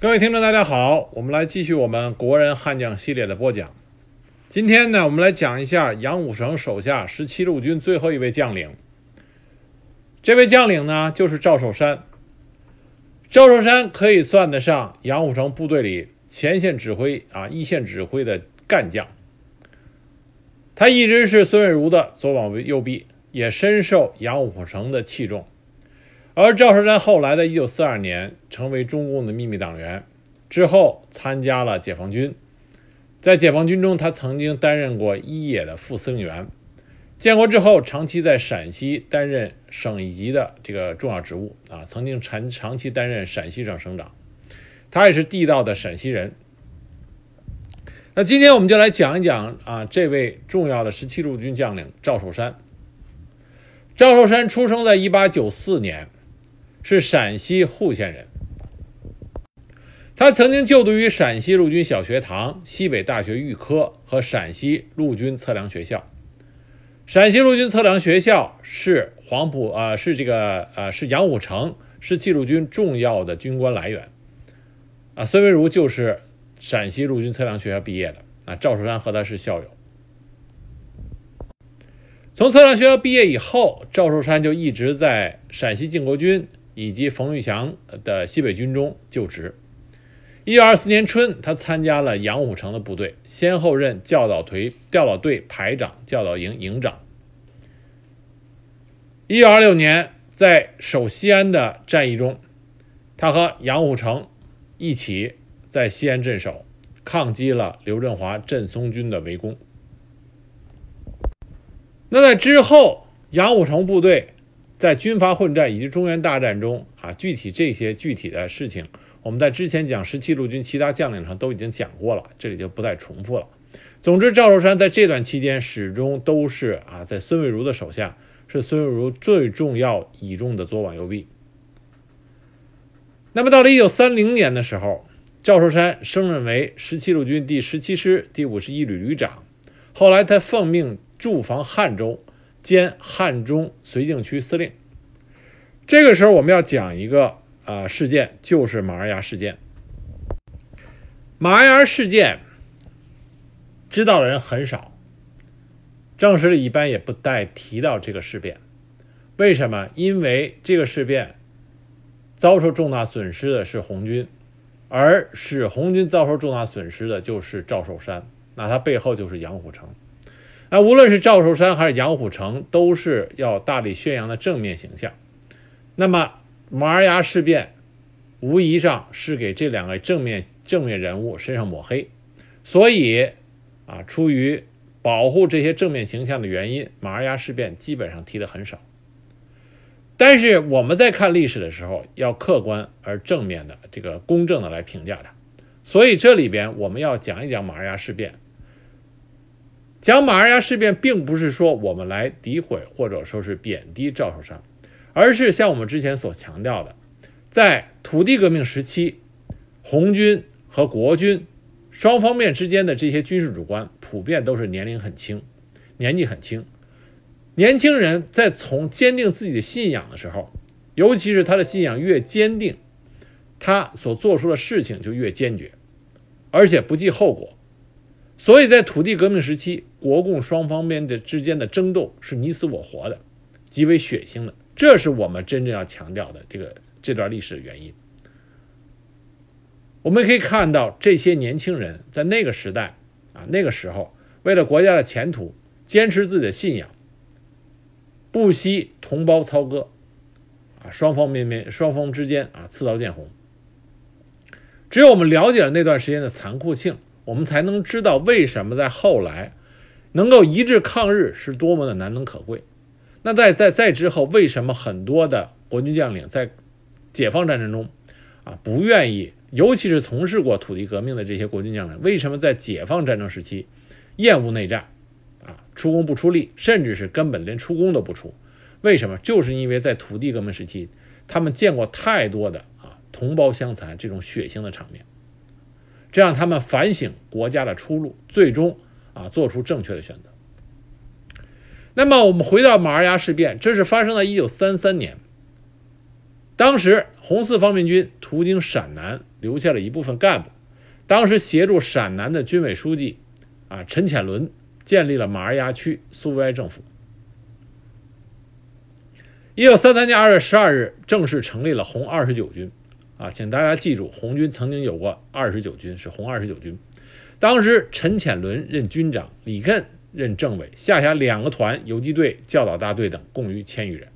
各位听众，大家好，我们来继续我们国人悍将系列的播讲。今天呢，我们来讲一下杨虎城手下十七路军最后一位将领。这位将领呢，就是赵寿山。赵寿山可以算得上杨虎城部队里前线指挥啊，一线指挥的干将。他一直是孙蔚如的左膀右臂，也深受杨虎城的器重。而赵寿山后来在1942年成为中共的秘密党员，之后参加了解放军，在解放军中，他曾经担任过一野的副司令员。建国之后，长期在陕西担任省一级的这个重要职务啊，曾经长长期担任陕西省省长。他也是地道的陕西人。那今天我们就来讲一讲啊，这位重要的17路军将领赵寿山。赵寿山出生在1894年。是陕西户县人，他曾经就读于陕西陆军小学堂、西北大学预科和陕西陆军测量学校。陕西陆军测量学校是黄埔啊，是这个呃，是杨虎城是七路军重要的军官来源啊。孙蔚如就是陕西陆军测量学校毕业的啊，赵寿山和他是校友。从测量学校毕业以后，赵寿山就一直在陕西靖国军。以及冯玉祥的西北军中就职。一九二四年春，他参加了杨虎城的部队，先后任教导队教导队排长、教导营营长。一九二六年，在守西安的战役中，他和杨虎城一起在西安镇守，抗击了刘振华镇松军的围攻。那在之后，杨虎城部队。在军阀混战以及中原大战中啊，具体这些具体的事情，我们在之前讲十七路军其他将领上都已经讲过了，这里就不再重复了。总之，赵寿山在这段期间始终都是啊，在孙蔚如的手下，是孙蔚如最重要倚重的左膀右臂。那么，到了一九三零年的时候，赵寿山升任为十七路军第十七师第五十一旅旅长，后来他奉命驻防汉州。兼汉中绥靖区司令。这个时候，我们要讲一个啊事件，就是马儿牙事件。马儿牙事件知道的人很少，正史里一般也不带提到这个事变。为什么？因为这个事变遭受重大损失的是红军，而使红军遭受重大损失的就是赵寿山，那他背后就是杨虎城。那无论是赵寿山还是杨虎城，都是要大力宣扬的正面形象。那么马儿牙事变，无疑上是给这两个正面正面人物身上抹黑。所以啊，出于保护这些正面形象的原因，马儿牙事变基本上提的很少。但是我们在看历史的时候，要客观而正面的这个公正的来评价它。所以这里边我们要讲一讲马儿牙事变。讲马二牙事变，并不是说我们来诋毁或者说是贬低赵寿山，而是像我们之前所强调的，在土地革命时期，红军和国军双方面之间的这些军事主官，普遍都是年龄很轻，年纪很轻。年轻人在从坚定自己的信仰的时候，尤其是他的信仰越坚定，他所做出的事情就越坚决，而且不计后果。所以在土地革命时期，国共双方面的之间的争斗是你死我活的，极为血腥的。这是我们真正要强调的这个这段历史的原因。我们可以看到，这些年轻人在那个时代啊，那个时候为了国家的前途，坚持自己的信仰，不惜同胞操戈，啊，双方面面双方之间啊，刺刀见红。只有我们了解了那段时间的残酷性。我们才能知道为什么在后来能够一致抗日是多么的难能可贵。那在在在之后，为什么很多的国军将领在解放战争中啊不愿意，尤其是从事过土地革命的这些国军将领，为什么在解放战争时期厌恶内战啊，出工不出力，甚至是根本连出工都不出？为什么？就是因为在土地革命时期，他们见过太多的啊同胞相残这种血腥的场面。这让他们反省国家的出路，最终啊做出正确的选择。那么我们回到马儿牙事变，这是发生在一九三三年。当时红四方面军途经陕南，留下了一部分干部。当时协助陕南的军委书记啊陈潜伦建立了马儿牙区苏维埃政府。一九三三年二月十二日，正式成立了红二十九军。啊，请大家记住，红军曾经有过二十九军，是红二十九军。当时陈潜伦任军长，李艮任政委，下辖两个团、游击队、教导大队等，共逾千余人。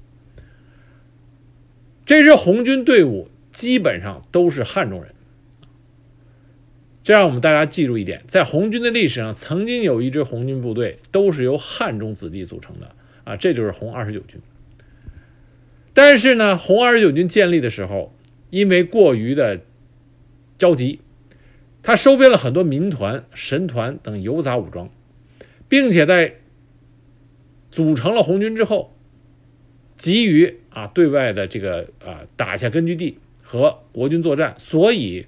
这支红军队伍基本上都是汉中人。这让我们大家记住一点，在红军的历史上，曾经有一支红军部队都是由汉中子弟组成的啊，这就是红二十九军。但是呢，红二十九军建立的时候，因为过于的着急，他收编了很多民团、神团等游杂武装，并且在组成了红军之后，急于啊对外的这个啊打下根据地和国军作战，所以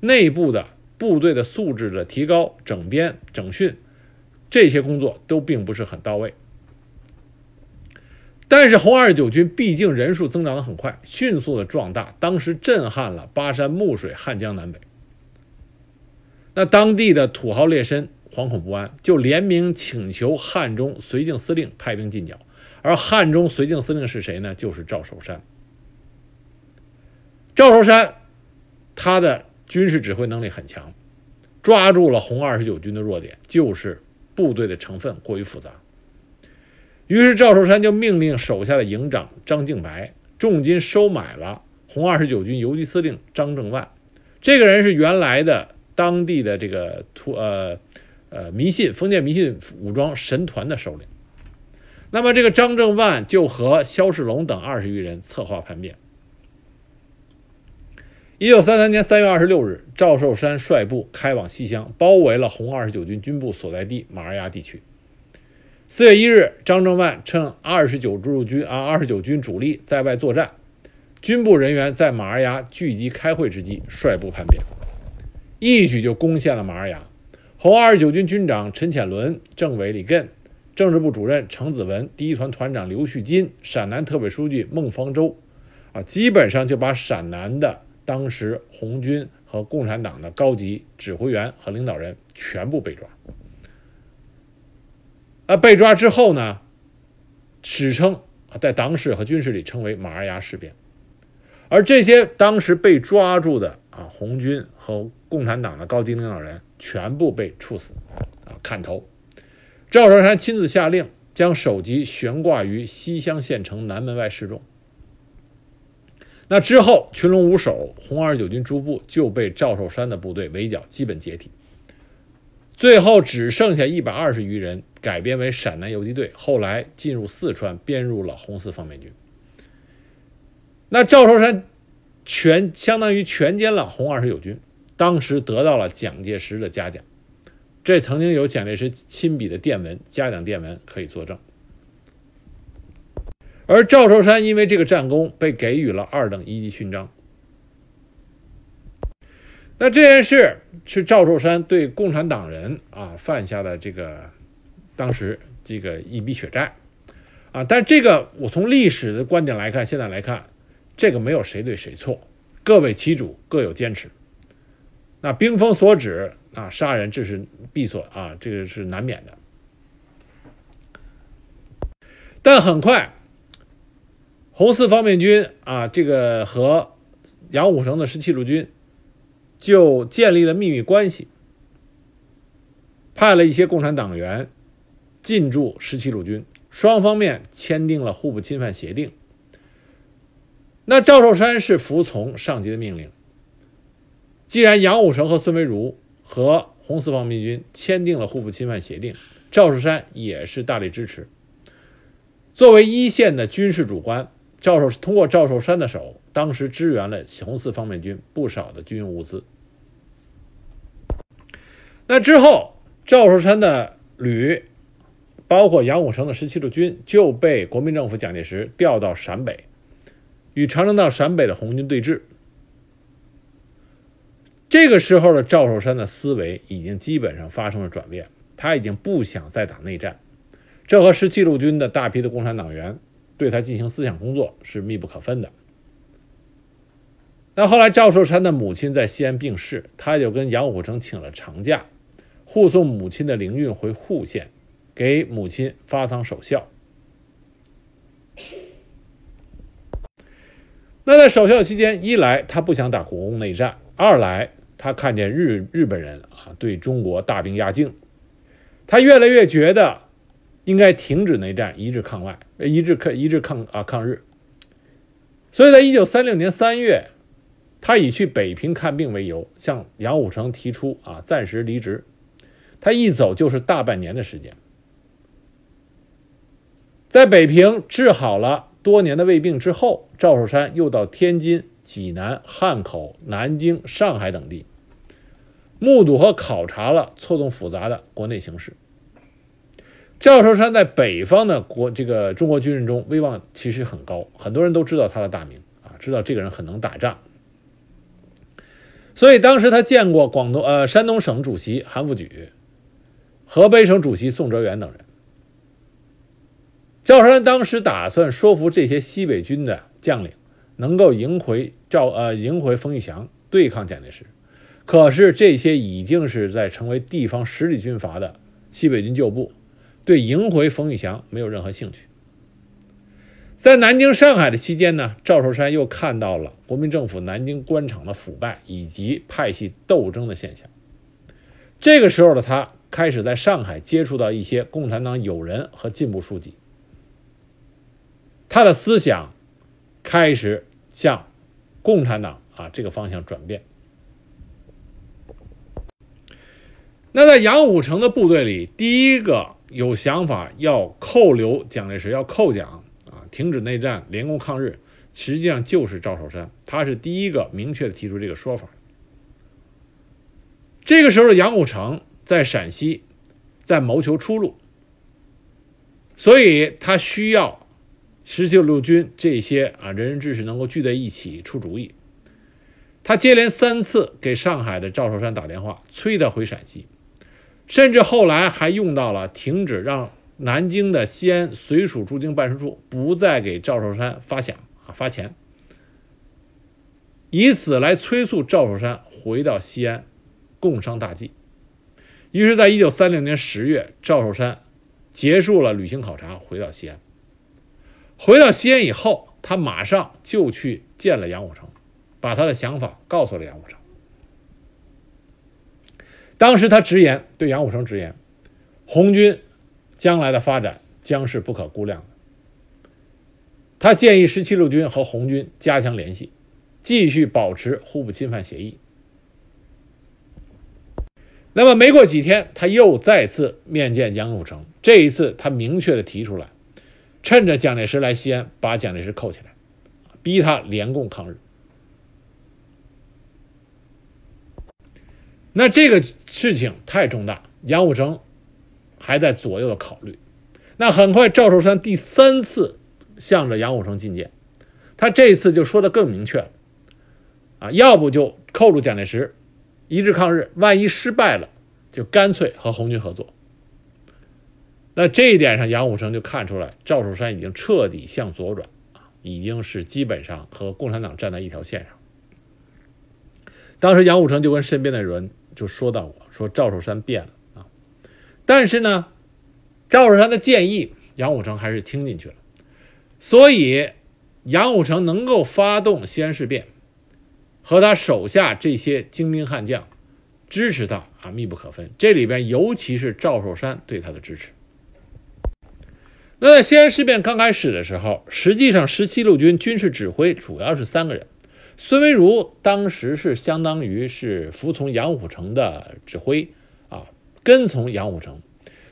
内部的。部队的素质的提高、整编、整训，这些工作都并不是很到位。但是红二十九军毕竟人数增长的很快，迅速的壮大，当时震撼了巴山、木水、汉江南北。那当地的土豪劣绅惶恐不安，就联名请求汉中绥靖司令派兵进剿。而汉中绥靖司令是谁呢？就是赵守山。赵守山，他的。军事指挥能力很强，抓住了红二十九军的弱点，就是部队的成分过于复杂。于是赵寿山就命令手下的营长张敬白重金收买了红二十九军游击司令张正万。这个人是原来的当地的这个突呃呃迷信封建迷信武装神团的首领。那么这个张正万就和肖世龙等二十余人策划叛变。一九三三年三月二十六日，赵寿山率部开往西乡，包围了红二十九军军部所在地马儿崖地区。四月一日，张正万趁二十九驻军啊二十九军主力在外作战，军部人员在马儿崖聚集开会之际，率部叛变，一举就攻陷了马儿崖。红二十九军军长陈潜伦、政委李艮、政治部主任程子文、第一团团长刘旭金、陕南特委书记孟方舟，啊，基本上就把陕南的。当时红军和共产党的高级指挥员和领导人全部被抓。啊，被抓之后呢，史称在党史和军事里称为“马儿牙事变”。而这些当时被抓住的啊红军和共产党的高级领导人全部被处死，啊砍头。赵守山亲自下令将首级悬挂于西乡县城南门外示众。那之后，群龙无首，红二十九军诸部就被赵寿山的部队围剿，基本解体。最后只剩下一百二十余人，改编为陕南游击队，后来进入四川，编入了红四方面军。那赵寿山全相当于全歼了红二十九军，当时得到了蒋介石的嘉奖，这曾经有蒋介石亲笔的电文、嘉奖电文可以作证。而赵寿山因为这个战功被给予了二等一级勋章。那这件事是赵寿山对共产党人啊犯下的这个当时这个一笔血债啊，但这个我从历史的观点来看，现在来看，这个没有谁对谁错，各为其主，各有坚持。那兵锋所指啊，杀人这是必所啊，这个是难免的。但很快。红四方面军啊，这个和杨虎城的十七路军就建立了秘密关系，派了一些共产党员进驻十七路军，双方面签订了互不侵犯协定。那赵寿山是服从上级的命令。既然杨虎城和孙维如和红四方面军签订了互不侵犯协定，赵寿山也是大力支持。作为一线的军事主官。赵寿通过赵寿山的手，当时支援了红四方面军不少的军用物资。那之后，赵寿山的旅，包括杨虎城的十七路军，就被国民政府蒋介石调到陕北，与长征到陕北的红军对峙。这个时候的赵寿山的思维已经基本上发生了转变，他已经不想再打内战，这和十七路军的大批的共产党员。对他进行思想工作是密不可分的。那后来赵寿山的母亲在西安病逝，他就跟杨虎城请了长假，护送母亲的灵运回户县，给母亲发丧守孝。那在守孝期间，一来他不想打国共内战，二来他看见日日本人啊对中国大兵压境，他越来越觉得应该停止内战，一致抗外，一致抗一致抗啊抗日。所以在一九三六年三月。他以去北平看病为由，向杨虎城提出啊暂时离职。他一走就是大半年的时间，在北平治好了多年的胃病之后，赵寿山又到天津、济南、汉口、南京、上海等地，目睹和考察了错综复杂的国内形势。赵寿山在北方的国这个中国军人中威望其实很高，很多人都知道他的大名啊，知道这个人很能打仗。所以当时他见过广东呃山东省主席韩复榘、河北省主席宋哲元等人。赵寿山当时打算说服这些西北军的将领能够迎回赵呃迎回冯玉祥对抗蒋介石，可是这些已经是在成为地方实力军阀的西北军旧部，对迎回冯玉祥没有任何兴趣。在南京、上海的期间呢，赵寿山又看到了国民政府南京官场的腐败以及派系斗争的现象。这个时候的他开始在上海接触到一些共产党友人和进步书记，他的思想开始向共产党啊这个方向转变。那在杨虎城的部队里，第一个有想法要扣留蒋介石，要扣蒋啊。停止内战，联共抗日，实际上就是赵寿山，他是第一个明确的提出这个说法。这个时候的杨虎城在陕西，在谋求出路，所以他需要十九路军这些啊仁人志士能够聚在一起出主意。他接连三次给上海的赵寿山打电话，催他回陕西，甚至后来还用到了停止让。南京的西安随署驻京办事处不再给赵寿山发饷啊发钱，以此来催促赵寿山回到西安，共商大计。于是，在一九三六年十月，赵寿山结束了旅行考察，回到西安。回到西安以后，他马上就去见了杨虎城，把他的想法告诉了杨虎城。当时他直言对杨虎城直言，红军。将来的发展将是不可估量的。他建议十七路军和红军加强联系，继续保持互不侵犯协议。那么没过几天，他又再次面见杨虎城。这一次，他明确的提出来，趁着蒋介石来西安，把蒋介石扣起来，逼他联共抗日。那这个事情太重大，杨虎城。还在左右的考虑，那很快赵寿山第三次向着杨虎城进谏，他这次就说的更明确了，啊，要不就扣住蒋介石，一致抗日，万一失败了，就干脆和红军合作。那这一点上，杨虎城就看出来赵寿山已经彻底向左转，啊，已经是基本上和共产党站在一条线上。当时杨虎城就跟身边的人就说到过，说赵寿山变了啊。但是呢，赵寿山的建议，杨虎城还是听进去了。所以，杨虎城能够发动西安事变，和他手下这些精兵悍将支持他啊，密不可分。这里边尤其是赵寿山对他的支持。那在西安事变刚开始的时候，实际上十七路军军事指挥主要是三个人，孙维如当时是相当于是服从杨虎城的指挥。啊跟从杨虎城，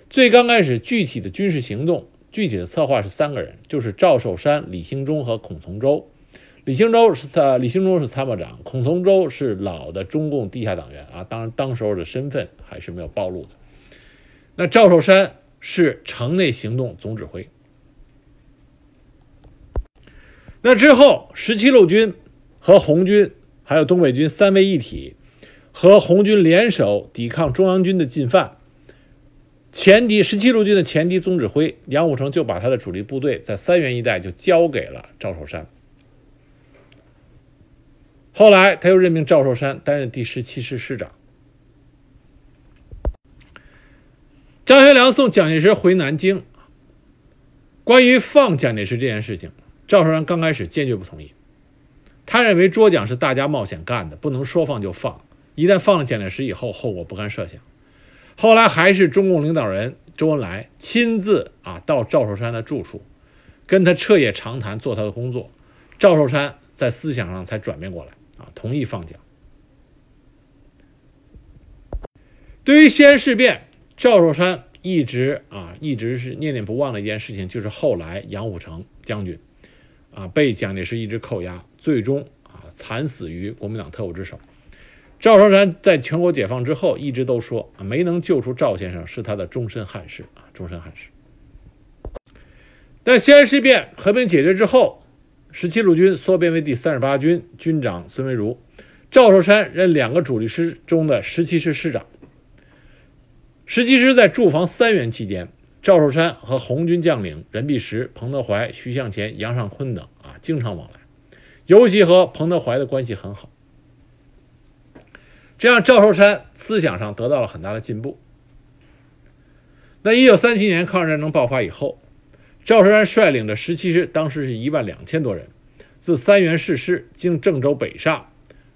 最刚开始具体的军事行动、具体的策划是三个人，就是赵寿山、李兴中和孔从周。李兴洲是参，李兴中是参谋长，孔从周是老的中共地下党员啊，当然当时候的身份还是没有暴露的。那赵寿山是城内行动总指挥。那之后，十七路军和红军还有东北军三位一体。和红军联手抵抗中央军的进犯，前敌十七路军的前敌总指挥杨虎城就把他的主力部队在三原一带就交给了赵寿山。后来他又任命赵寿山担任第十七师师长。张学良送蒋介石回南京，关于放蒋介石这件事情，赵寿山刚开始坚决不同意。他认为捉蒋是大家冒险干的，不能说放就放。一旦放了蒋介石以后，后果不堪设想。后来还是中共领导人周恩来亲自啊到赵寿山的住处，跟他彻夜长谈，做他的工作。赵寿山在思想上才转变过来啊，同意放蒋。对于西安事变。赵寿山一直啊，一直是念念不忘的一件事情，就是后来杨虎城将军啊被蒋介石一直扣押，最终啊惨死于国民党特务之手。赵寿山在全国解放之后，一直都说啊没能救出赵先生是他的终身憾事啊，终身憾事。但西安事变和平解决之后，十七路军缩编为第三十八军，军长孙文如，赵寿山任两个主力师中的十七师师长。十七师在驻防三原期间，赵寿山和红军将领任弼时、彭德怀、徐向前、杨尚昆等啊经常往来，尤其和彭德怀的关系很好。这样，赵寿山思想上得到了很大的进步。那一九三七年抗日战争爆发以后，赵寿山率领的十七师当时是一万两千多人，自三原誓师经郑州北上，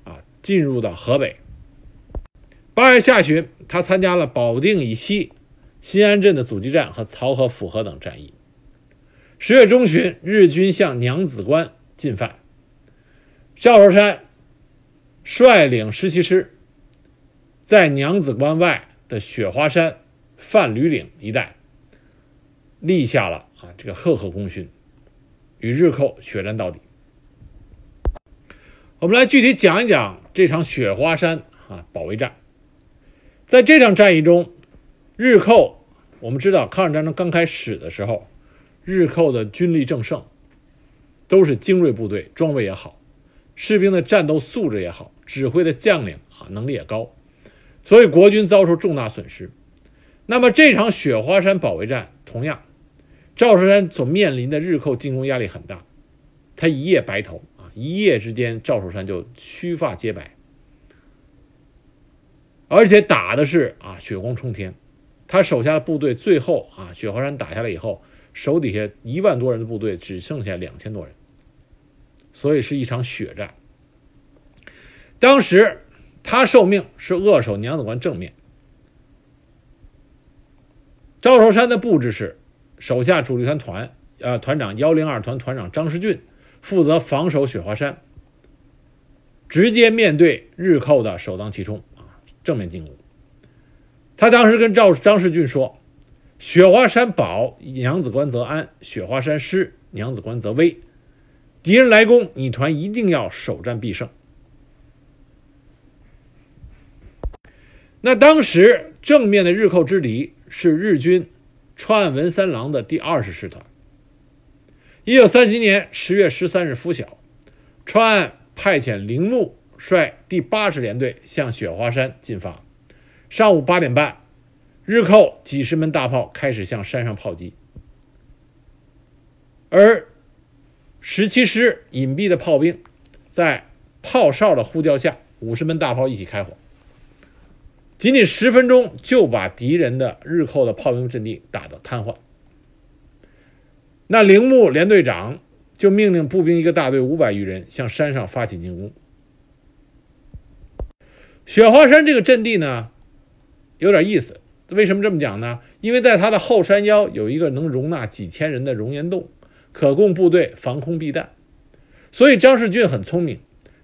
啊，进入到河北。八月下旬，他参加了保定以西新安镇的阻击战和漕河、府河等战役。十月中旬，日军向娘子关进犯，赵寿山率领十七师在娘子关外的雪花山、范吕岭一带立下了啊这个赫赫功勋，与日寇血战到底。我们来具体讲一讲这场雪花山啊保卫战。在这场战役中，日寇我们知道，抗日战争刚开始的时候，日寇的军力正盛，都是精锐部队，装备也好，士兵的战斗素质也好，指挥的将领啊能力也高，所以国军遭受重大损失。那么这场雪花山保卫战，同样，赵寿山所面临的日寇进攻压力很大，他一夜白头啊，一夜之间赵寿山就须发皆白。而且打的是啊血光冲天，他手下的部队最后啊雪花山打下来以后，手底下一万多人的部队只剩下两千多人，所以是一场血战。当时他受命是扼守娘子关正面，赵寿山的布置是手下主力团团呃团长幺零二团团长张世俊负责防守雪花山，直接面对日寇的首当其冲。正面进攻。他当时跟赵张世俊说：“雪花山保，娘子关则安；雪花山失，娘子关则危。敌人来攻，你团一定要首战必胜。”那当时正面的日寇之敌是日军川岸文三郎的第二十师团。一九三七年十月十三日拂晓，川岸派遣铃木。率第八十联队向雪花山进发。上午八点半，日寇几十门大炮开始向山上炮击，而十七师隐蔽的炮兵在炮哨的呼叫下，五十门大炮一起开火，仅仅十分钟就把敌人的日寇的炮兵阵地打得瘫痪。那铃木联队长就命令步兵一个大队五百余人向山上发起进攻。雪花山这个阵地呢，有点意思。为什么这么讲呢？因为在它的后山腰有一个能容纳几千人的熔岩洞，可供部队防空避弹。所以张世俊很聪明，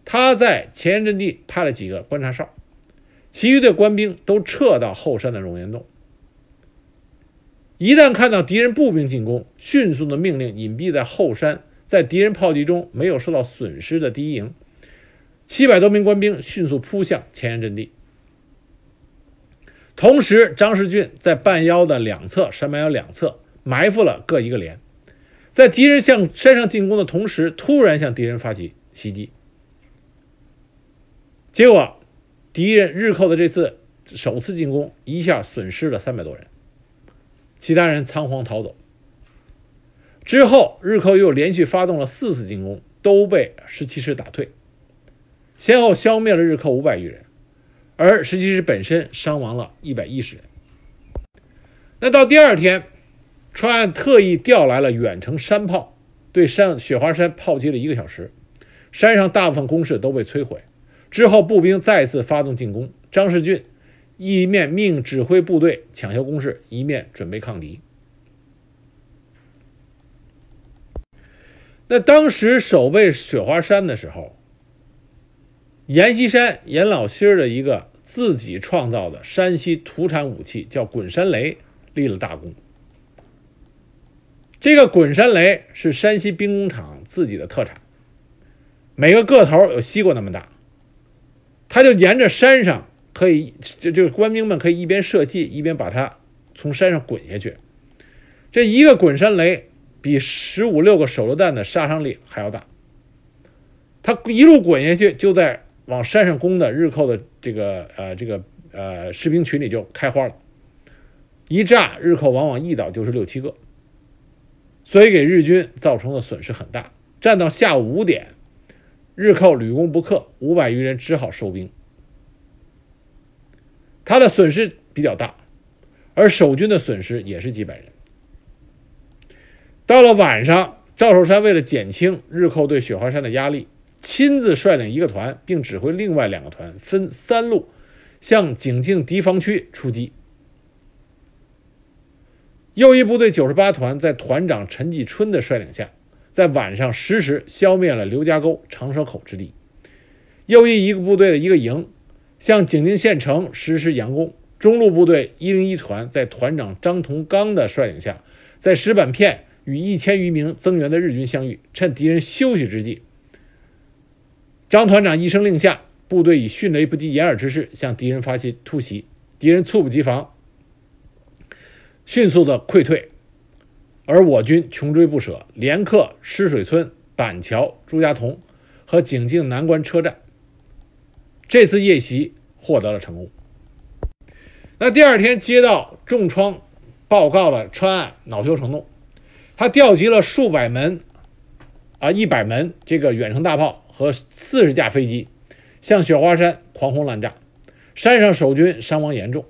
他在前沿阵地派了几个观察哨，其余的官兵都撤到后山的熔岩洞。一旦看到敌人步兵进攻，迅速的命令隐蔽在后山，在敌人炮击中没有受到损失的第一营。七百多名官兵迅速扑向前沿阵地，同时张世俊在半腰的两侧山半腰两侧埋伏了各一个连，在敌人向山上进攻的同时，突然向敌人发起袭击。结果，敌人日寇的这次首次进攻一下损失了三百多人，其他人仓皇逃走。之后，日寇又连续发动了四次进攻，都被十七师打退。先后消灭了日寇五百余人，而十七师本身伤亡了一百一十人。那到第二天，川岸特意调来了远程山炮，对山雪花山炮击了一个小时，山上大部分工事都被摧毁。之后，步兵再次发动进攻，张世俊一面命指挥部队抢修工事，一面准备抗敌。那当时守备雪花山的时候，阎锡山阎老心儿的一个自己创造的山西土产武器叫滚山雷立了大功。这个滚山雷是山西兵工厂自己的特产，每个个头有西瓜那么大，他就沿着山上可以，就就是官兵们可以一边射击一边把它从山上滚下去。这一个滚山雷。比十五六个手榴弹的杀伤力还要大。他一路滚下去，就在往山上攻的日寇的这个呃这个呃士兵群里就开花了。一炸，日寇往往一倒就是六七个，所以给日军造成的损失很大。战到下午五点，日寇屡攻不克，五百余人只好收兵。他的损失比较大，而守军的损失也是几百人。到了晚上，赵寿山为了减轻日寇对雪花山的压力，亲自率领一个团，并指挥另外两个团分三路向井陉敌防区出击。右翼部队九十八团在团长陈继春的率领下，在晚上十时消灭了刘家沟、长蛇口之地。右翼一个部队的一个营向井陉县城实施佯攻。中路部队一零一团在团长张同刚的率领下，在石板片。与一千余名增援的日军相遇，趁敌人休息之际，张团长一声令下，部队以迅雷不及掩耳之势向敌人发起突袭，敌人猝不及防，迅速的溃退，而我军穷追不舍，连克湿水村、板桥、朱家屯和井陉南关车站。这次夜袭获得了成功。那第二天接到重创报告了川岸恼羞成怒。他调集了数百门，啊，一百门这个远程大炮和四十架飞机，向雪花山狂轰滥炸，山上守军伤亡严重。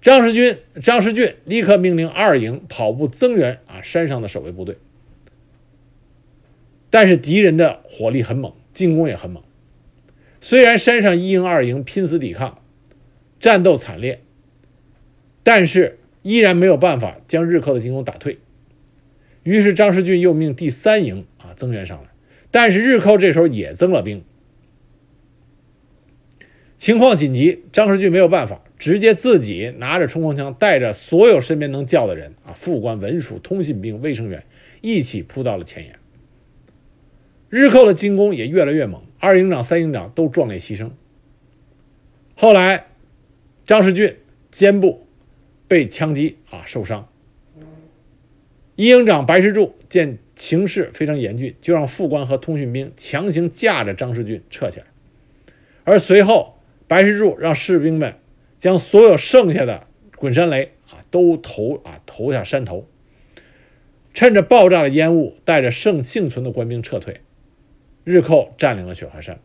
张世军、张世俊立刻命令二营跑步增援啊山上的守卫部队。但是敌人的火力很猛，进攻也很猛。虽然山上一营、二营拼死抵抗，战斗惨烈，但是。依然没有办法将日寇的进攻打退，于是张世俊又命第三营啊增援上来，但是日寇这时候也增了兵，情况紧急，张世俊没有办法，直接自己拿着冲锋枪，带着所有身边能叫的人啊，副官、文书、通信兵、卫生员一起扑到了前沿。日寇的进攻也越来越猛，二营长、三营长都壮烈牺牲。后来，张世俊肩部。被枪击啊，受伤。一营长白石柱见形势非常严峻，就让副官和通讯兵强行架着张世俊撤下来。而随后，白石柱让士兵们将所有剩下的滚山雷啊都投啊投下山头，趁着爆炸的烟雾，带着剩幸存的官兵撤退。日寇占领了雪花山。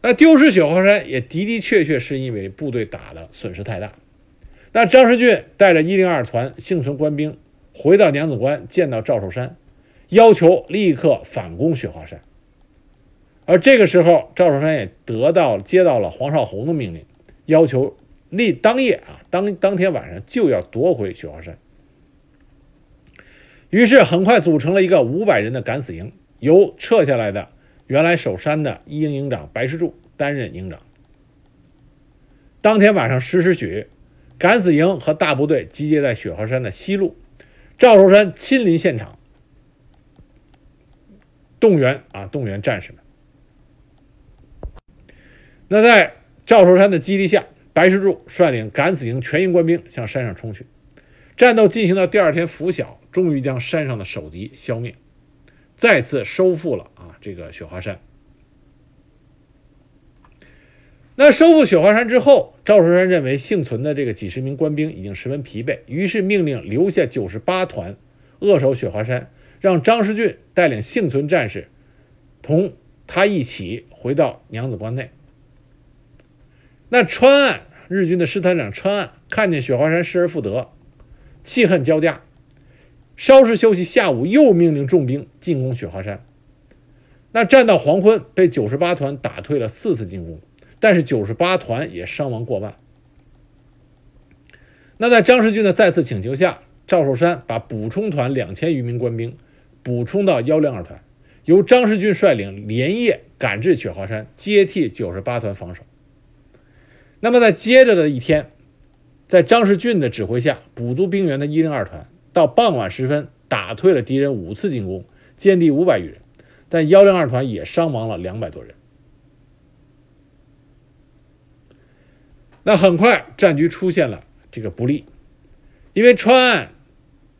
那丢失雪花山也的的确确是因为部队打的损失太大。那张世俊带着一零二团幸存官兵回到娘子关，见到赵寿山，要求立刻反攻雪花山。而这个时候，赵寿山也得到接到了黄绍竑的命令，要求立当夜啊，当当天晚上就要夺回雪花山。于是很快组成了一个五百人的敢死营，由撤下来的。原来守山的一营营长白石柱担任营长。当天晚上十时许，敢死营和大部队集结在雪花山的西路，赵寿山亲临现场，动员啊动员战士们。那在赵寿山的激励下，白石柱率领敢死营全营官兵向山上冲去。战斗进行到第二天拂晓，终于将山上的守敌消灭。再次收复了啊，这个雪花山。那收复雪花山之后，赵寿山认为幸存的这个几十名官兵已经十分疲惫，于是命令留下九十八团扼守雪花山，让张世俊带领幸存战士同他一起回到娘子关内。那川岸日军的师团长川岸看见雪花山失而复得，气恨交加，稍事休息，下午又命令重兵进攻雪花山。那战到黄昏，被九十八团打退了四次进攻，但是九十八团也伤亡过万。那在张世俊的再次请求下，赵寿山把补充团两千余名官兵补充到幺零二团，由张世俊率领连夜赶至雪花山，接替九十八团防守。那么在接着的一天，在张世俊的指挥下，补足兵员的一零二团到傍晚时分打退了敌人五次进攻，歼敌五百余人。但幺零二团也伤亡了两百多人。那很快战局出现了这个不利，因为川岸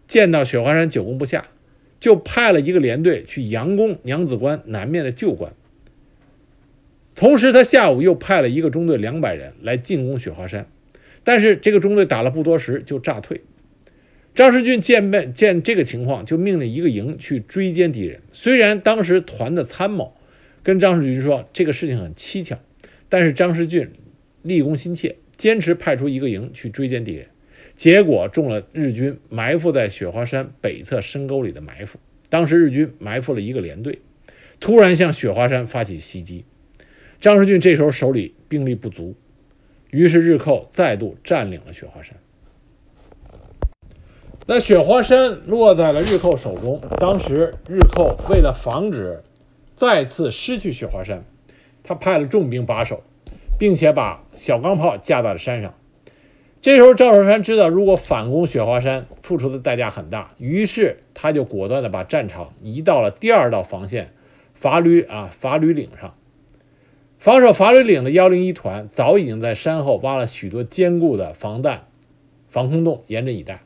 见到雪花山久攻不下，就派了一个连队去佯攻娘子关南面的旧关。同时，他下午又派了一个中队两百人来进攻雪花山，但是这个中队打了不多时就炸退。张世俊见面见这个情况，就命令一个营去追歼敌人。虽然当时团的参谋跟张世俊说这个事情很蹊跷，但是张世俊立功心切，坚持派出一个营去追歼敌人。结果中了日军埋伏在雪花山北侧深沟里的埋伏。当时日军埋伏了一个连队，突然向雪花山发起袭击。张世俊这时候手里兵力不足，于是日寇再度占领了雪花山。那雪花山落在了日寇手中。当时日寇为了防止再次失去雪花山，他派了重兵把守，并且把小钢炮架在了山上。这时候赵守山知道，如果反攻雪花山，付出的代价很大，于是他就果断的把战场移到了第二道防线法吕啊法吕岭上。防守法吕岭的幺零一团早已经在山后挖了许多坚固的防弹防空洞，严阵以待。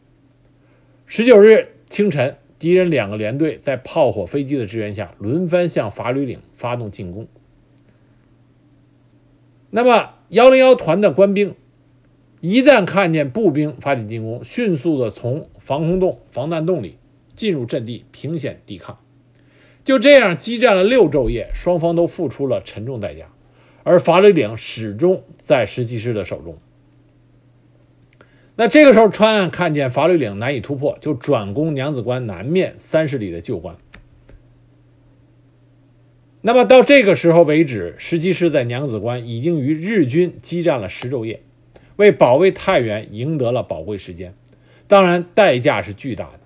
十九日清晨，敌人两个连队在炮火、飞机的支援下，轮番向法吕岭发动进攻。那么，幺零幺团的官兵一旦看见步兵发起进攻，迅速的从防空洞、防弹洞里进入阵地，凭险抵抗。就这样激战了六昼夜，双方都付出了沉重代价，而法吕岭始终在十七师的手中。那这个时候，川岸看见法吕岭难以突破，就转攻娘子关南面三十里的旧关。那么到这个时候为止，十七师在娘子关已经与日军激战了十昼夜，为保卫太原赢得了宝贵时间，当然代价是巨大的。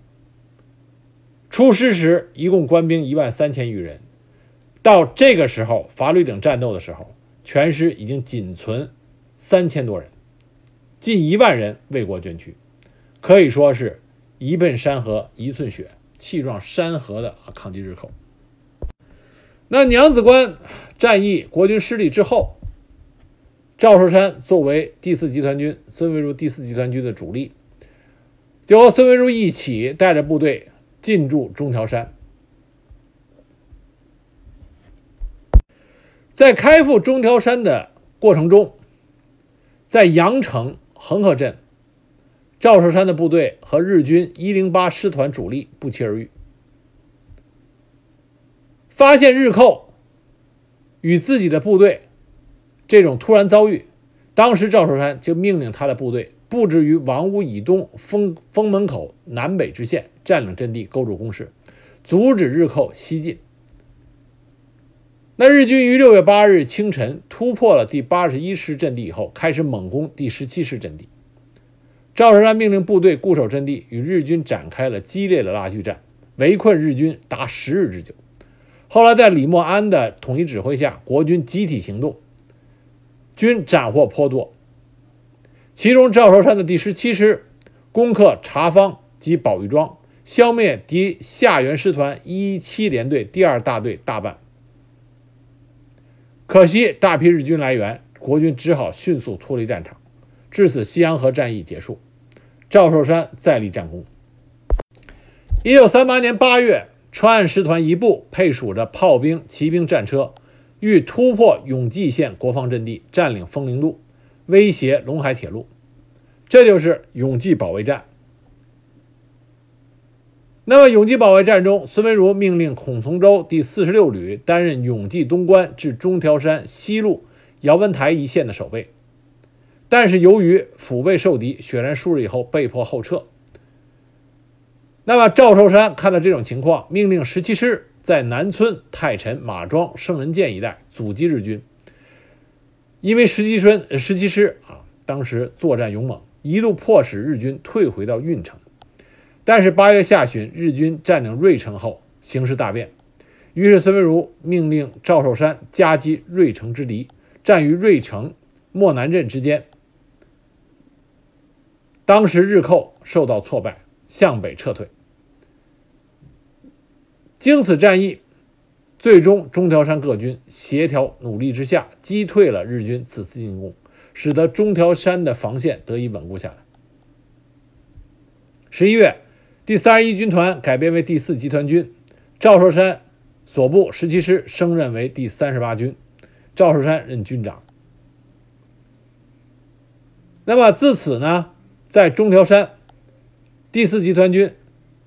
出师时一共官兵一万三千余人，到这个时候法吕岭战斗的时候，全师已经仅存三千多人。近一万人为国捐躯，可以说是一奔山河一寸血，气壮山河的抗击日寇。那娘子关战役国军失利之后，赵寿山作为第四集团军孙维如第四集团军的主力，就和孙维如一起带着部队进驻中条山。在开赴中条山的过程中，在阳城。恒河镇，赵寿山的部队和日军一零八师团主力不期而遇。发现日寇与自己的部队这种突然遭遇，当时赵寿山就命令他的部队布置于王屋以东封封门口南北之线，占领阵地，构筑工事，阻止日寇西进。那日军于六月八日清晨突破了第八十一师阵地以后，开始猛攻第十七师阵地。赵寿山命令部队固守阵地，与日军展开了激烈的拉锯战，围困日军达十日之久。后来在李默安的统一指挥下，国军集体行动，均斩获颇多。其中赵寿山的第十七师攻克茶坊及宝玉庄，消灭敌下原师团一一七联队第二大队大半。可惜大批日军来援，国军只好迅速脱离战场，至此西洋河战役结束。赵寿山再立战功。一九三八年八月，川岸师团一部配属着炮兵、骑兵战车，欲突破永济县国防阵地，占领枫林路，威胁陇海铁路。这就是永济保卫战。那么永济保卫战中，孙维如命令孔从周第四十六旅担任永济东关至中条山西路姚文台一线的守备，但是由于腹背受敌，血战数日以后被迫后撤。那么赵寿山看到这种情况，命令十七师在南村、太陈、马庄、圣人涧一带阻击日军。因为十七师十七师啊，当时作战勇猛，一度迫使日军退回到运城。但是八月下旬，日军占领芮城后，形势大变。于是孙文如命令赵寿山夹击芮城之敌，战于芮城莫南镇之间。当时日寇受到挫败，向北撤退。经此战役，最终中条山各军协调努力之下，击退了日军此次进攻，使得中条山的防线得以稳固下来。十一月。第三十一军团改编为第四集团军，赵寿山所部十七师升任为第三十八军，赵寿山任军长。那么自此呢，在中条山，第四集团军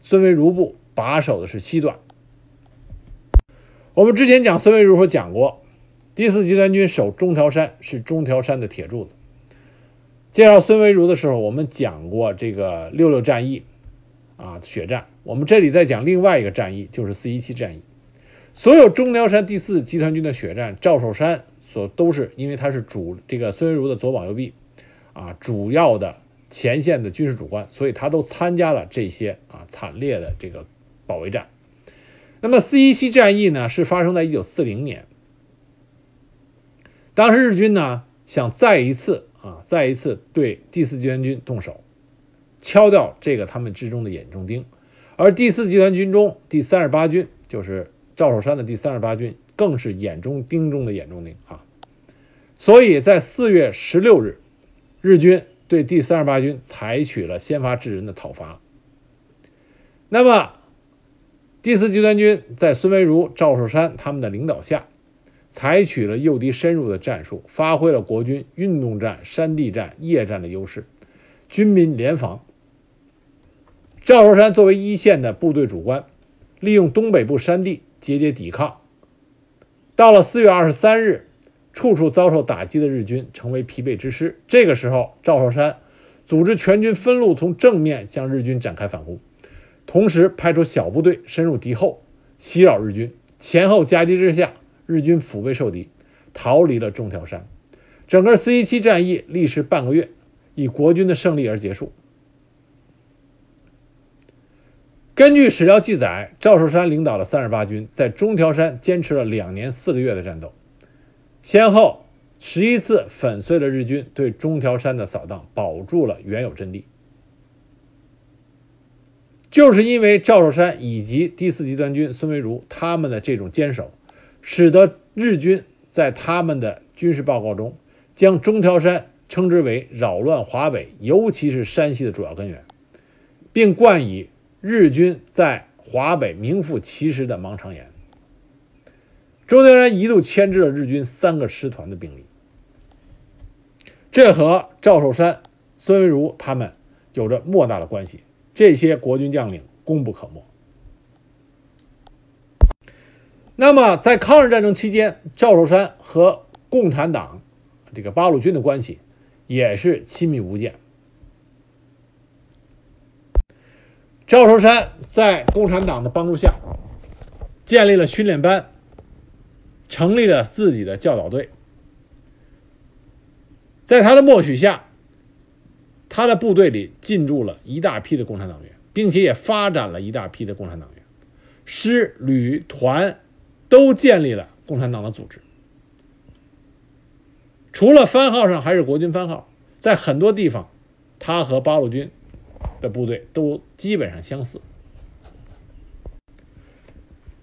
孙维如部把守的是西段。我们之前讲孙维如时讲过，第四集团军守中条山是中条山的铁柱子。介绍孙维如的时候，我们讲过这个六六战役。啊，血战。我们这里在讲另外一个战役，就是四一七战役。所有中条山第四集团军的血战，赵寿山所都是因为他是主这个孙文如的左膀右臂，啊，主要的前线的军事主官，所以他都参加了这些啊惨烈的这个保卫战。那么四一七战役呢，是发生在一九四零年。当时日军呢想再一次啊再一次对第四集团军动手。敲掉这个他们之中的眼中钉，而第四集团军中第三十八军，就是赵守山的第三十八军，更是眼中钉中的眼中钉啊！所以在四月十六日，日军对第三十八军采取了先发制人的讨伐。那么，第四集团军在孙维如、赵寿山他们的领导下，采取了诱敌深入的战术，发挥了国军运动战、山地战、夜战的优势，军民联防。赵寿山作为一线的部队主官，利用东北部山地节节抵抗。到了四月二十三日，处处遭受打击的日军成为疲惫之师。这个时候，赵寿山组织全军分路从正面向日军展开反攻，同时派出小部队深入敌后，袭扰日军。前后夹击之下，日军腹背受敌，逃离了中条山。整个四一七战役历时半个月，以国军的胜利而结束。根据史料记载，赵寿山领导的三十八军在中条山坚持了两年四个月的战斗，先后十一次粉碎了日军对中条山的扫荡，保住了原有阵地。就是因为赵寿山以及第四集团军孙维如他们的这种坚守，使得日军在他们的军事报告中将中条山称之为扰乱华北，尤其是山西的主要根源，并冠以。日军在华北名副其实的盲肠炎，中条山一度牵制了日军三个师团的兵力，这和赵寿山、孙维如他们有着莫大的关系。这些国军将领功不可没。那么，在抗日战争期间，赵寿山和共产党这个八路军的关系也是亲密无间。赵寿山在共产党的帮助下，建立了训练班，成立了自己的教导队。在他的默许下，他的部队里进驻了一大批的共产党员，并且也发展了一大批的共产党员，师、旅、团都建立了共产党的组织。除了番号上还是国军番号，在很多地方，他和八路军。的部队都基本上相似。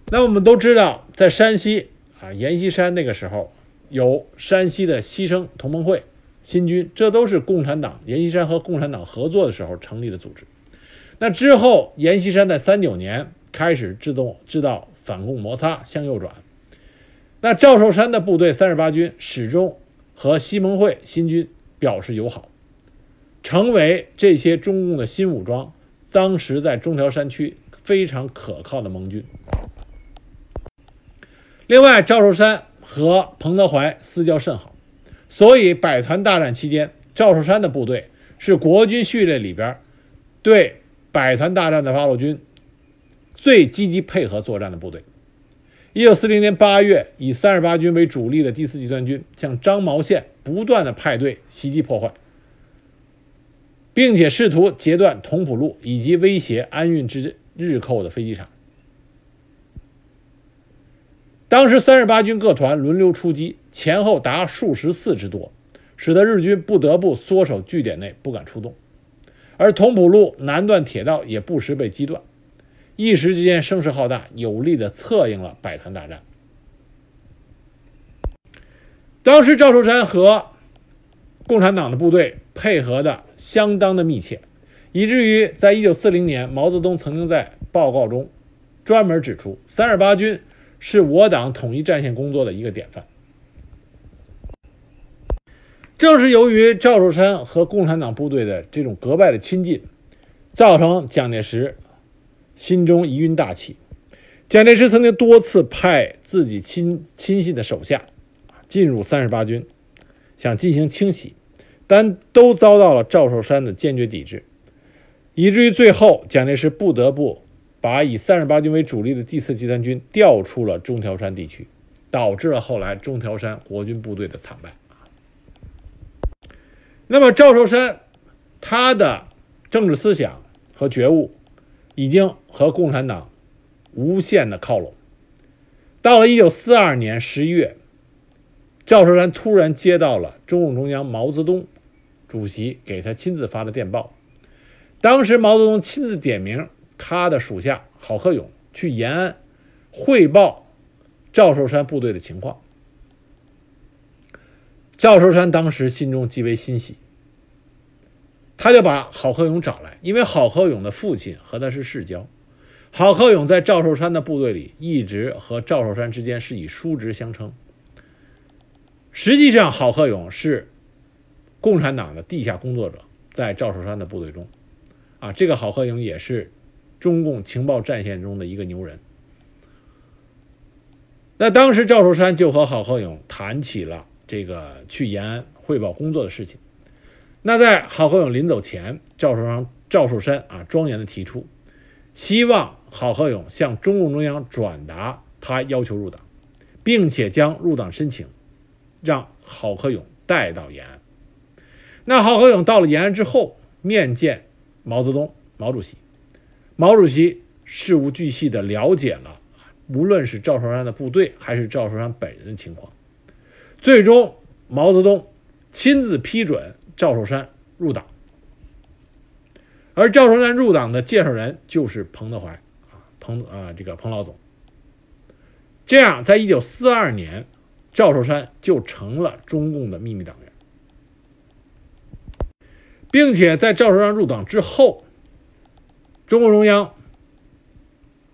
那我们都知道，在山西啊，阎锡山那个时候有山西的牺牲同盟会、新军，这都是共产党阎锡山和共产党合作的时候成立的组织。那之后，阎锡山在三九年开始制动制造反共摩擦，向右转。那赵寿山的部队三十八军始终和西盟会新军表示友好。成为这些中共的新武装，当时在中条山区非常可靠的盟军。另外，赵寿山和彭德怀私交甚好，所以百团大战期间，赵寿山的部队是国军序列里边对百团大战的八路军最积极配合作战的部队。一九四零年八月，以三十八军为主力的第四集团军向张毛县不断的派队袭击破坏，并且试图截断同蒲路以及威胁安运之日寇的飞机场。当时三十八军各团轮流出击，前后达数十次之多，使得日军不得不缩守据点内，不敢出动。而同蒲路南段铁道也不时被击断，一时之间声势浩大，有力的策应了百团大战。当时赵寿山和共产党的部队配合的相当的密切，以至于在一九四零年，毛泽东曾经在报告中专门指出，三十八军。是我党统一战线工作的一个典范。正是由于赵寿山和共产党部队的这种格外的亲近，造成蒋介石心中疑云大起。蒋介石曾经多次派自己亲亲信的手下进入三十八军，想进行清洗，但都遭到了赵寿山的坚决抵制，以至于最后蒋介石不得不。把以三十八军为主力的第四集团军调出了中条山地区，导致了后来中条山国军部队的惨败。那么赵寿山，他的政治思想和觉悟已经和共产党无限的靠拢。到了一九四二年十一月，赵寿山突然接到了中共中央毛泽东主席给他亲自发的电报，当时毛泽东亲自点名。他的属下郝克勇去延安汇报赵寿山部队的情况。赵寿山当时心中极为欣喜，他就把郝克勇找来，因为郝克勇的父亲和他是世交。郝克勇在赵寿山的部队里一直和赵寿山之间是以叔侄相称。实际上，郝克勇是共产党的地下工作者，在赵寿山的部队中，啊，这个郝克勇也是。中共情报战线中的一个牛人。那当时赵树山就和郝克勇谈起了这个去延安汇报工作的事情。那在郝克勇临走前，赵树山赵树山啊庄严的提出，希望郝克勇向中共中央转达他要求入党，并且将入党申请让郝克勇带到延安。那郝克勇到了延安之后，面见毛泽东毛主席。毛主席事无巨细地了解了，无论是赵寿山的部队还是赵寿山本人的情况，最终毛泽东亲自批准赵寿山入党，而赵寿山入党的介绍人就是彭德怀啊，彭啊这个彭老总。这样，在一九四二年，赵寿山就成了中共的秘密党员，并且在赵寿山入党之后。中共中央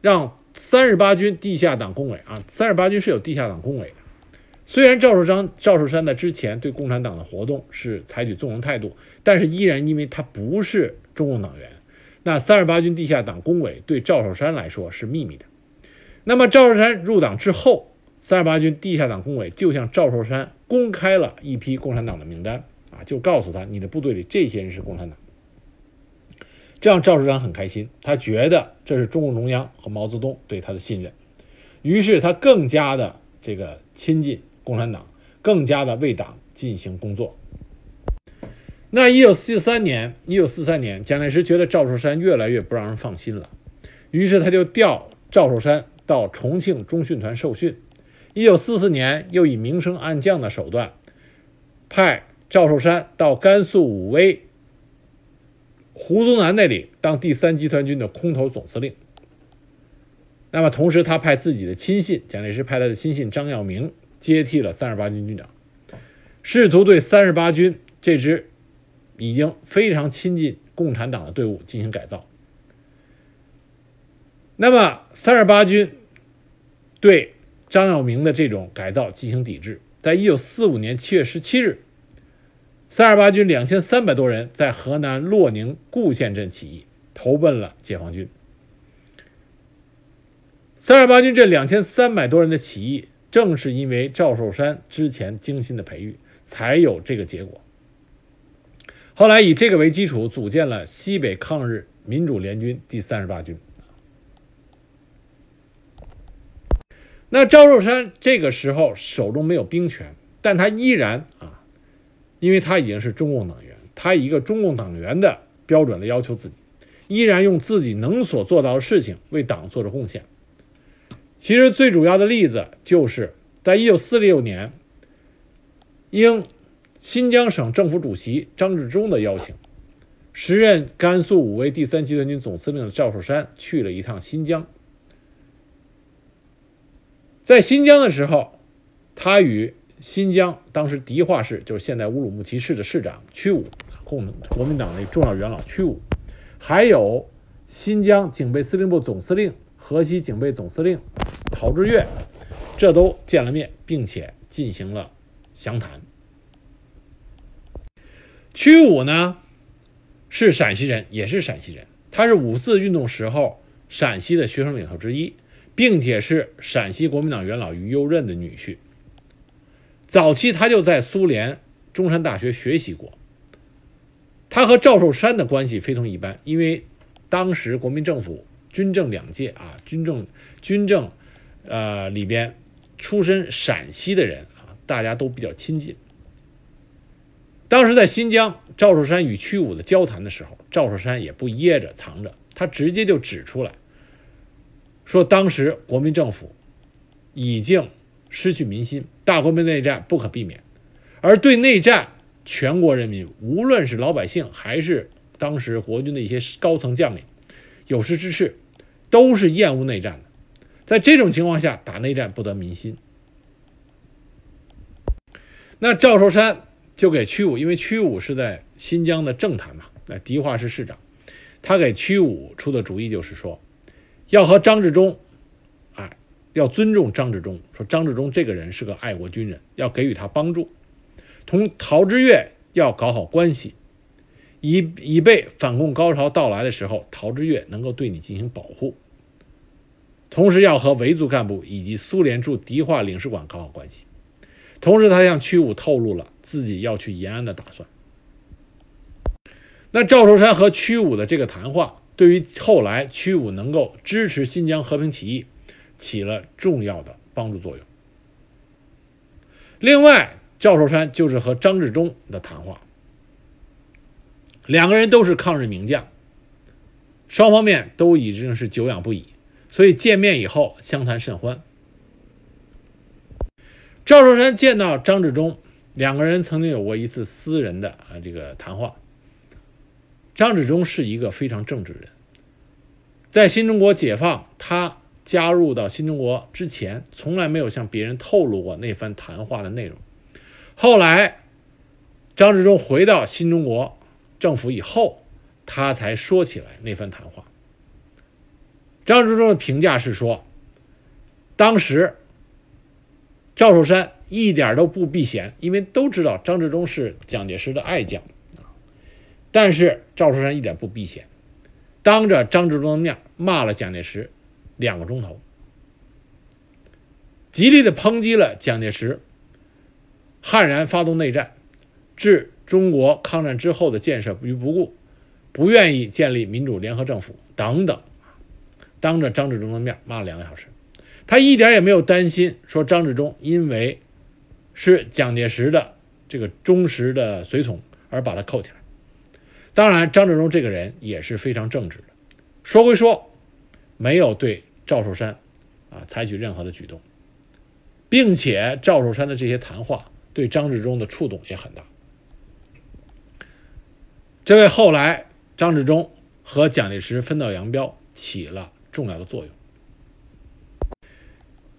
让三十八军地下党工委啊，三十八军是有地下党工委的。虽然赵寿山赵寿山在之前对共产党的活动是采取纵容态度，但是依然因为他不是中共党员，那三十八军地下党工委对赵寿山来说是秘密的。那么赵寿山入党之后，三十八军地下党工委就向赵寿山公开了一批共产党的名单啊，就告诉他你的部队里这些人是共产党。这让赵寿山很开心，他觉得这是中共中央和毛泽东对他的信任，于是他更加的这个亲近共产党，更加的为党进行工作。那一九四三年，一九四三年，蒋介石觉得赵寿山越来越不让人放心了，于是他就调赵寿山到重庆中训团受训。一九四四年，又以明升暗降的手段，派赵寿山到甘肃武威。胡宗南那里当第三集团军的空头总司令。那么同时，他派自己的亲信蒋介石派他的亲信张耀明接替了三十八军军长，试图对三十八军这支已经非常亲近共产党的队伍进行改造。那么三十八军对张耀明的这种改造进行抵制，在一九四五年七月十七日。三十八军两千三百多人在河南洛宁固县镇起义，投奔了解放军。三二八军这两千三百多人的起义，正是因为赵寿山之前精心的培育，才有这个结果。后来以这个为基础，组建了西北抗日民主联军第三十八军。那赵寿山这个时候手中没有兵权，但他依然啊，因为他已经是中共党员，他以一个中共党员的标准来要求自己，依然用自己能所做到的事情为党做着贡献。其实最主要的例子就是在一九四六年，应新疆省政府主席张治中的邀请，时任甘肃武威第三集团军总司令的赵寿山去了一趟新疆。在新疆的时候，他与新疆当时迪化市，就是现在乌鲁木齐市的市长屈武，共国民党的重要元老屈武，还有新疆警备司令部总司令、河西警备总司令陶峙岳，这都见了面，并且进行了详谈。屈武呢，是陕西人，也是陕西人，他是五四运动时候陕西的学生领袖之一。并且是陕西国民党元老于右任的女婿。早期他就在苏联中山大学学习过。他和赵寿山的关系非同一般，因为当时国民政府军政两界啊，军政军政，呃里边出身陕西的人啊，大家都比较亲近。当时在新疆，赵寿山与屈武的交谈的时候，赵寿山也不掖着藏着，他直接就指出来。说当时国民政府已经失去民心，大规模内战不可避免，而对内战，全国人民无论是老百姓还是当时国军的一些高层将领、有识之士，都是厌恶内战的。在这种情况下，打内战不得民心。那赵寿山就给屈武，因为屈武是在新疆的政坛嘛，那迪化市市长，他给屈武出的主意就是说。要和张治中，要尊重张治中。说张治中这个人是个爱国军人，要给予他帮助。同陶峙岳要搞好关系，以以备反共高潮到来的时候，陶峙岳能够对你进行保护。同时要和维族干部以及苏联驻迪化领事馆搞好关系。同时，他向屈武透露了自己要去延安的打算。那赵寿山和屈武的这个谈话。对于后来屈武能够支持新疆和平起义，起了重要的帮助作用。另外，赵寿山就是和张治中的谈话，两个人都是抗日名将，双方面都已经是久仰不已，所以见面以后相谈甚欢。赵寿山见到张治中，两个人曾经有过一次私人的啊这个谈话。张治中是一个非常正直的人，在新中国解放，他加入到新中国之前，从来没有向别人透露过那番谈话的内容。后来，张治中回到新中国政府以后，他才说起来那番谈话。张治中的评价是说，当时赵寿山一点都不避嫌，因为都知道张治中是蒋介石的爱将。但是赵寿山一点不避嫌，当着张治中的面骂了蒋介石两个钟头，极力的抨击了蒋介石悍然发动内战，置中国抗战之后的建设于不顾，不愿意建立民主联合政府等等，当着张治中的面骂了两个小时，他一点也没有担心说张治中因为是蒋介石的这个忠实的随从而把他扣起来。当然，张治中这个人也是非常正直的。说归说，没有对赵寿山啊采取任何的举动，并且赵寿山的这些谈话对张治中的触动也很大。这位后来张治中和蒋介石分道扬镳起了重要的作用。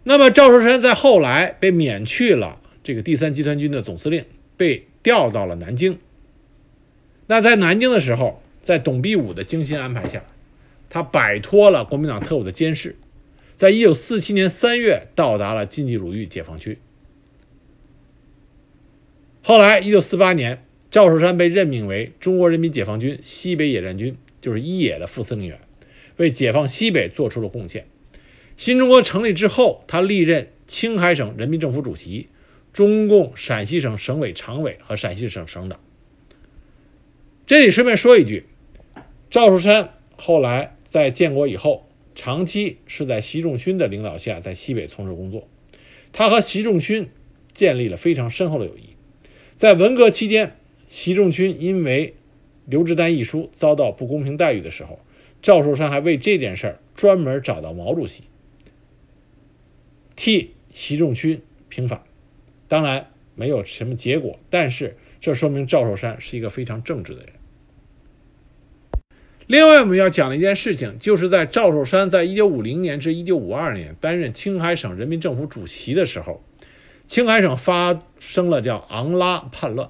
那么，赵寿山在后来被免去了这个第三集团军的总司令，被调到了南京。那在南京的时候，在董必武的精心安排下，他摆脱了国民党特务的监视，在一九四七年三月到达了晋冀鲁豫解放区。后来，一九四八年，赵树山被任命为中国人民解放军西北野战军，就是一野的副司令员，为解放西北做出了贡献。新中国成立之后，他历任青海省人民政府主席、中共陕西省省委常委和陕西省省长。这里顺便说一句，赵树山后来在建国以后，长期是在习仲勋的领导下在西北从事工作。他和习仲勋建立了非常深厚的友谊。在文革期间，习仲勋因为刘志丹一书遭到不公平待遇的时候，赵寿山还为这件事儿专门找到毛主席，替习仲勋平反。当然没有什么结果，但是这说明赵寿山是一个非常正直的人。另外，我们要讲的一件事情，就是在赵寿山在1950年至1952年担任青海省人民政府主席的时候，青海省发生了叫昂拉叛乱。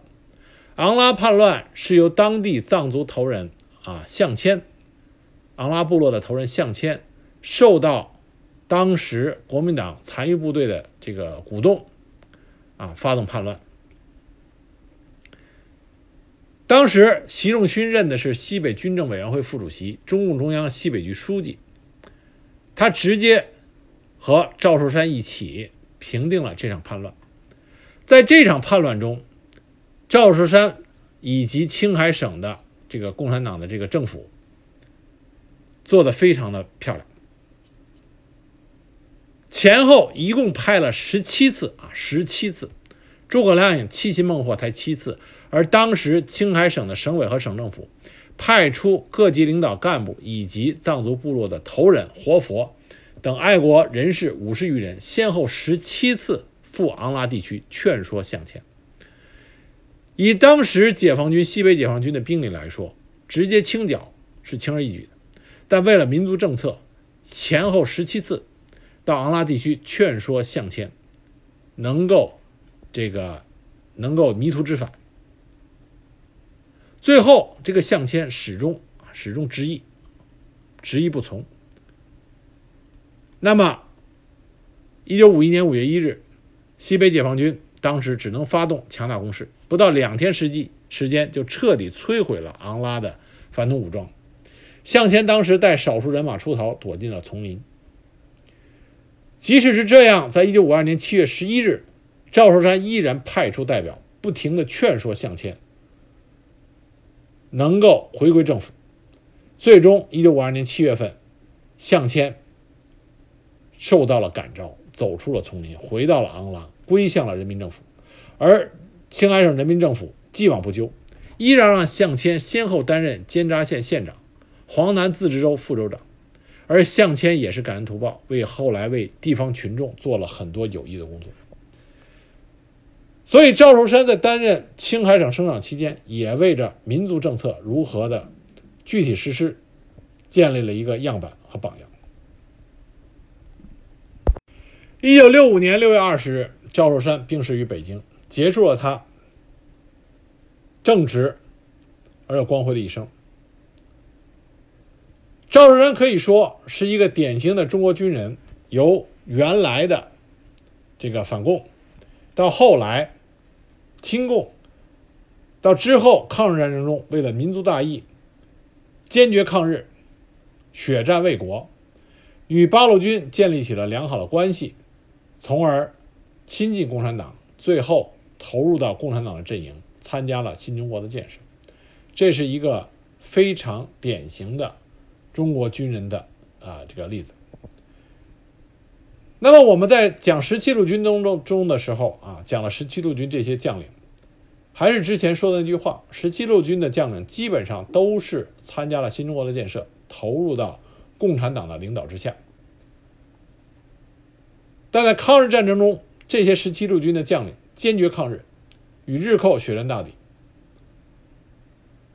昂拉叛乱是由当地藏族头人啊向谦，昂拉部落的头人向谦，受到当时国民党残余部队的这个鼓动，啊发动叛乱。当时，习仲勋任的是西北军政委员会副主席、中共中央西北局书记，他直接和赵树山一起平定了这场叛乱。在这场叛乱中，赵树山以及青海省的这个共产党的这个政府做的非常的漂亮，前后一共派了十七次啊，十七次，诸葛亮影七擒孟获才七次。而当时青海省的省委和省政府派出各级领导干部以及藏族部落的头人、活佛等爱国人士五十余人，先后十七次赴昂拉地区劝说向前。以当时解放军西北解放军的兵力来说，直接清剿是轻而易举的。但为了民族政策，前后十七次到昂拉地区劝说向前，能够这个能够迷途知返。最后，这个向谦始终始终执意，执意不从。那么，一九五一年五月一日，西北解放军当时只能发动强大攻势，不到两天时机时间就彻底摧毁了昂拉的反动武装。向谦当时带少数人马出逃，躲进了丛林。即使是这样，在一九五二年七月十一日，赵寿山依然派出代表，不停的劝说向谦。能够回归政府，最终，一九五二年七月份，向谦受到了感召，走出了丛林，回到了昂拉，归向了人民政府。而青海省人民政府既往不咎，依然让向谦先后担任尖扎县县长、黄南自治州副州长。而向谦也是感恩图报，为后来为地方群众做了很多有益的工作。所以，赵寿山在担任青海省省长期间，也为着民族政策如何的具体实施，建立了一个样板和榜样。一九六五年六月二十日，赵寿山病逝于北京，结束了他正直而又光辉的一生。赵寿山可以说是一个典型的中国军人，由原来的这个反共，到后来。亲共，到之后抗日战争中，为了民族大义，坚决抗日，血战卫国，与八路军建立起了良好的关系，从而亲近共产党，最后投入到共产党的阵营，参加了新中国的建设。这是一个非常典型的中国军人的啊这个例子。那么我们在讲十七路军中中中的时候啊，讲了十七路军这些将领，还是之前说的那句话：十七路军的将领基本上都是参加了新中国的建设，投入到共产党的领导之下。但在抗日战争中，这些十七路军的将领坚决抗日，与日寇血战到底，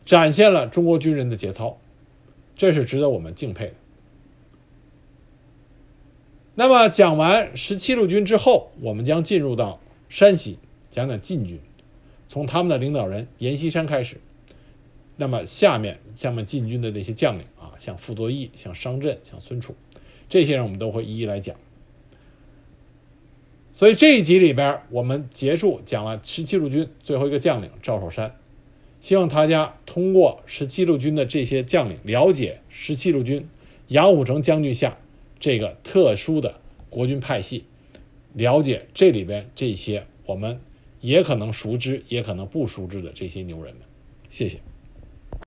展现了中国军人的节操，这是值得我们敬佩的。那么讲完十七路军之后，我们将进入到山西，讲讲晋军，从他们的领导人阎锡山开始。那么下面下面晋军的那些将领啊，像傅作义、像商震、像孙楚，这些人我们都会一一来讲。所以这一集里边，我们结束讲了十七路军最后一个将领赵守山，希望大家通过十七路军的这些将领，了解十七路军杨虎城将军下。这个特殊的国军派系，了解这里边这些我们也可能熟知，也可能不熟知的这些牛人们。谢谢。